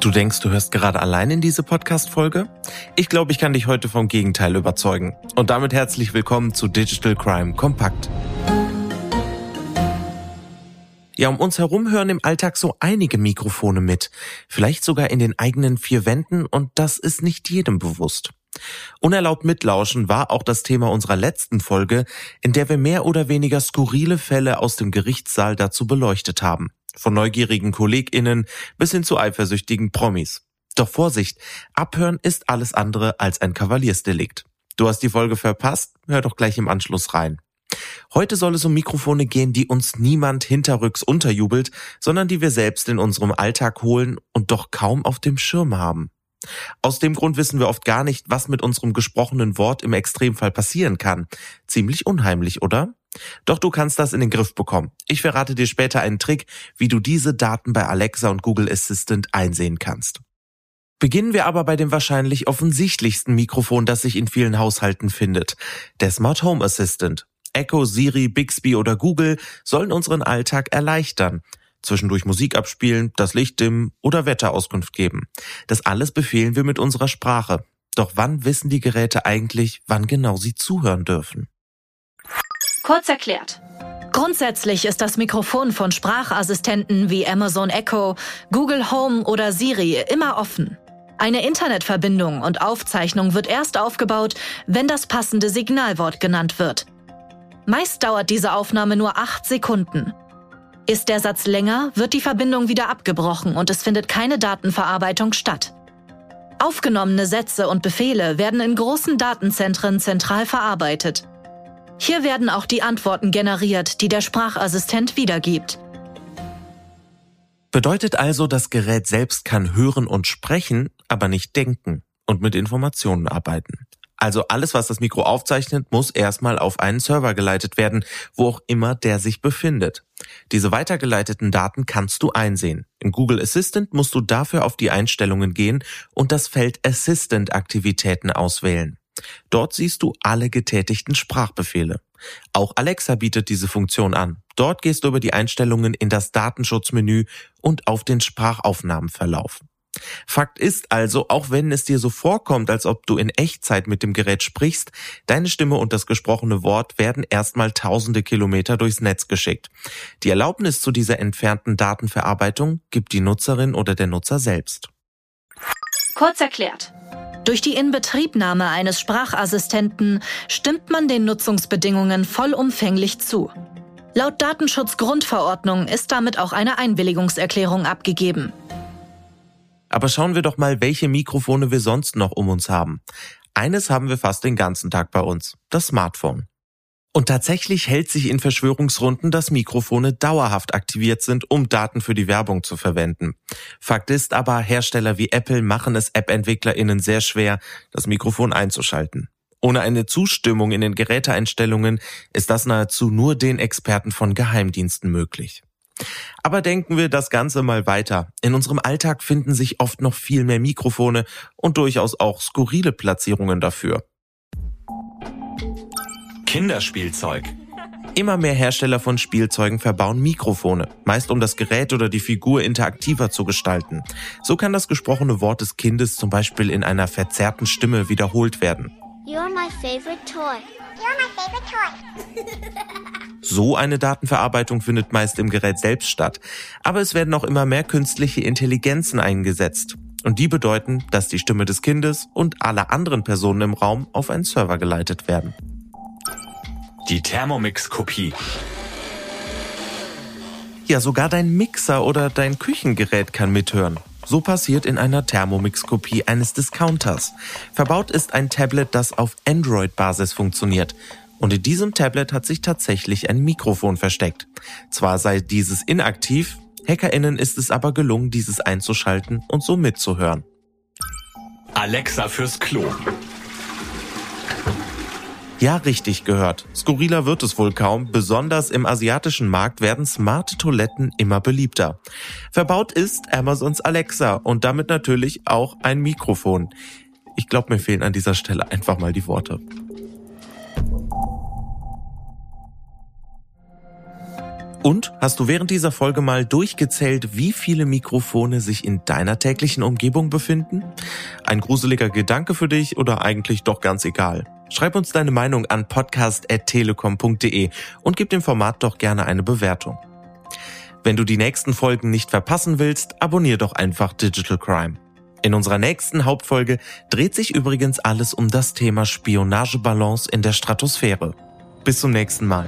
Du denkst, du hörst gerade allein in diese Podcast-Folge? Ich glaube, ich kann dich heute vom Gegenteil überzeugen. Und damit herzlich willkommen zu Digital Crime Kompakt. Ja, um uns herum hören im Alltag so einige Mikrofone mit. Vielleicht sogar in den eigenen vier Wänden und das ist nicht jedem bewusst. Unerlaubt mitlauschen war auch das Thema unserer letzten Folge, in der wir mehr oder weniger skurrile Fälle aus dem Gerichtssaal dazu beleuchtet haben. Von neugierigen KollegInnen bis hin zu eifersüchtigen Promis. Doch Vorsicht, Abhören ist alles andere als ein Kavaliersdelikt. Du hast die Folge verpasst? Hör doch gleich im Anschluss rein. Heute soll es um Mikrofone gehen, die uns niemand hinterrücks unterjubelt, sondern die wir selbst in unserem Alltag holen und doch kaum auf dem Schirm haben. Aus dem Grund wissen wir oft gar nicht, was mit unserem gesprochenen Wort im Extremfall passieren kann. Ziemlich unheimlich, oder? Doch du kannst das in den Griff bekommen. Ich verrate dir später einen Trick, wie du diese Daten bei Alexa und Google Assistant einsehen kannst. Beginnen wir aber bei dem wahrscheinlich offensichtlichsten Mikrofon, das sich in vielen Haushalten findet, der Smart Home Assistant. Echo, Siri, Bixby oder Google sollen unseren Alltag erleichtern. Zwischendurch Musik abspielen, das Licht dimmen oder Wetterauskunft geben. Das alles befehlen wir mit unserer Sprache. Doch wann wissen die Geräte eigentlich, wann genau sie zuhören dürfen? Kurz erklärt. Grundsätzlich ist das Mikrofon von Sprachassistenten wie Amazon Echo, Google Home oder Siri immer offen. Eine Internetverbindung und Aufzeichnung wird erst aufgebaut, wenn das passende Signalwort genannt wird. Meist dauert diese Aufnahme nur acht Sekunden. Ist der Satz länger, wird die Verbindung wieder abgebrochen und es findet keine Datenverarbeitung statt. Aufgenommene Sätze und Befehle werden in großen Datenzentren zentral verarbeitet. Hier werden auch die Antworten generiert, die der Sprachassistent wiedergibt. Bedeutet also, das Gerät selbst kann hören und sprechen, aber nicht denken und mit Informationen arbeiten. Also alles, was das Mikro aufzeichnet, muss erstmal auf einen Server geleitet werden, wo auch immer der sich befindet. Diese weitergeleiteten Daten kannst du einsehen. Im Google Assistant musst du dafür auf die Einstellungen gehen und das Feld Assistant Aktivitäten auswählen. Dort siehst du alle getätigten Sprachbefehle. Auch Alexa bietet diese Funktion an. Dort gehst du über die Einstellungen in das Datenschutzmenü und auf den Sprachaufnahmenverlauf. Fakt ist also, auch wenn es dir so vorkommt, als ob du in Echtzeit mit dem Gerät sprichst, deine Stimme und das gesprochene Wort werden erstmal tausende Kilometer durchs Netz geschickt. Die Erlaubnis zu dieser entfernten Datenverarbeitung gibt die Nutzerin oder der Nutzer selbst. Kurz erklärt. Durch die Inbetriebnahme eines Sprachassistenten stimmt man den Nutzungsbedingungen vollumfänglich zu. Laut Datenschutzgrundverordnung ist damit auch eine Einwilligungserklärung abgegeben. Aber schauen wir doch mal, welche Mikrofone wir sonst noch um uns haben. Eines haben wir fast den ganzen Tag bei uns, das Smartphone. Und tatsächlich hält sich in Verschwörungsrunden, dass Mikrofone dauerhaft aktiviert sind, um Daten für die Werbung zu verwenden. Fakt ist aber, Hersteller wie Apple machen es App-EntwicklerInnen sehr schwer, das Mikrofon einzuschalten. Ohne eine Zustimmung in den Geräteeinstellungen ist das nahezu nur den Experten von Geheimdiensten möglich. Aber denken wir das Ganze mal weiter. In unserem Alltag finden sich oft noch viel mehr Mikrofone und durchaus auch skurrile Platzierungen dafür. Kinderspielzeug. Immer mehr Hersteller von Spielzeugen verbauen Mikrofone, meist um das Gerät oder die Figur interaktiver zu gestalten. So kann das gesprochene Wort des Kindes zum Beispiel in einer verzerrten Stimme wiederholt werden. You're my favorite toy. You're my favorite toy. So eine Datenverarbeitung findet meist im Gerät selbst statt. Aber es werden auch immer mehr künstliche Intelligenzen eingesetzt. Und die bedeuten, dass die Stimme des Kindes und aller anderen Personen im Raum auf einen Server geleitet werden. Die Thermomix-Kopie. Ja, sogar dein Mixer oder dein Küchengerät kann mithören. So passiert in einer Thermomix-Kopie eines Discounters. Verbaut ist ein Tablet, das auf Android-Basis funktioniert. Und in diesem Tablet hat sich tatsächlich ein Mikrofon versteckt. Zwar sei dieses inaktiv, HackerInnen ist es aber gelungen, dieses einzuschalten und so mitzuhören. Alexa fürs Klo. Ja, richtig gehört. Skurriler wird es wohl kaum. Besonders im asiatischen Markt werden smarte Toiletten immer beliebter. Verbaut ist Amazons Alexa und damit natürlich auch ein Mikrofon. Ich glaube, mir fehlen an dieser Stelle einfach mal die Worte. Und hast du während dieser Folge mal durchgezählt, wie viele Mikrofone sich in deiner täglichen Umgebung befinden? Ein gruseliger Gedanke für dich oder eigentlich doch ganz egal? Schreib uns deine Meinung an podcast.telekom.de und gib dem Format doch gerne eine Bewertung. Wenn du die nächsten Folgen nicht verpassen willst, abonnier doch einfach Digital Crime. In unserer nächsten Hauptfolge dreht sich übrigens alles um das Thema Spionagebalance in der Stratosphäre. Bis zum nächsten Mal.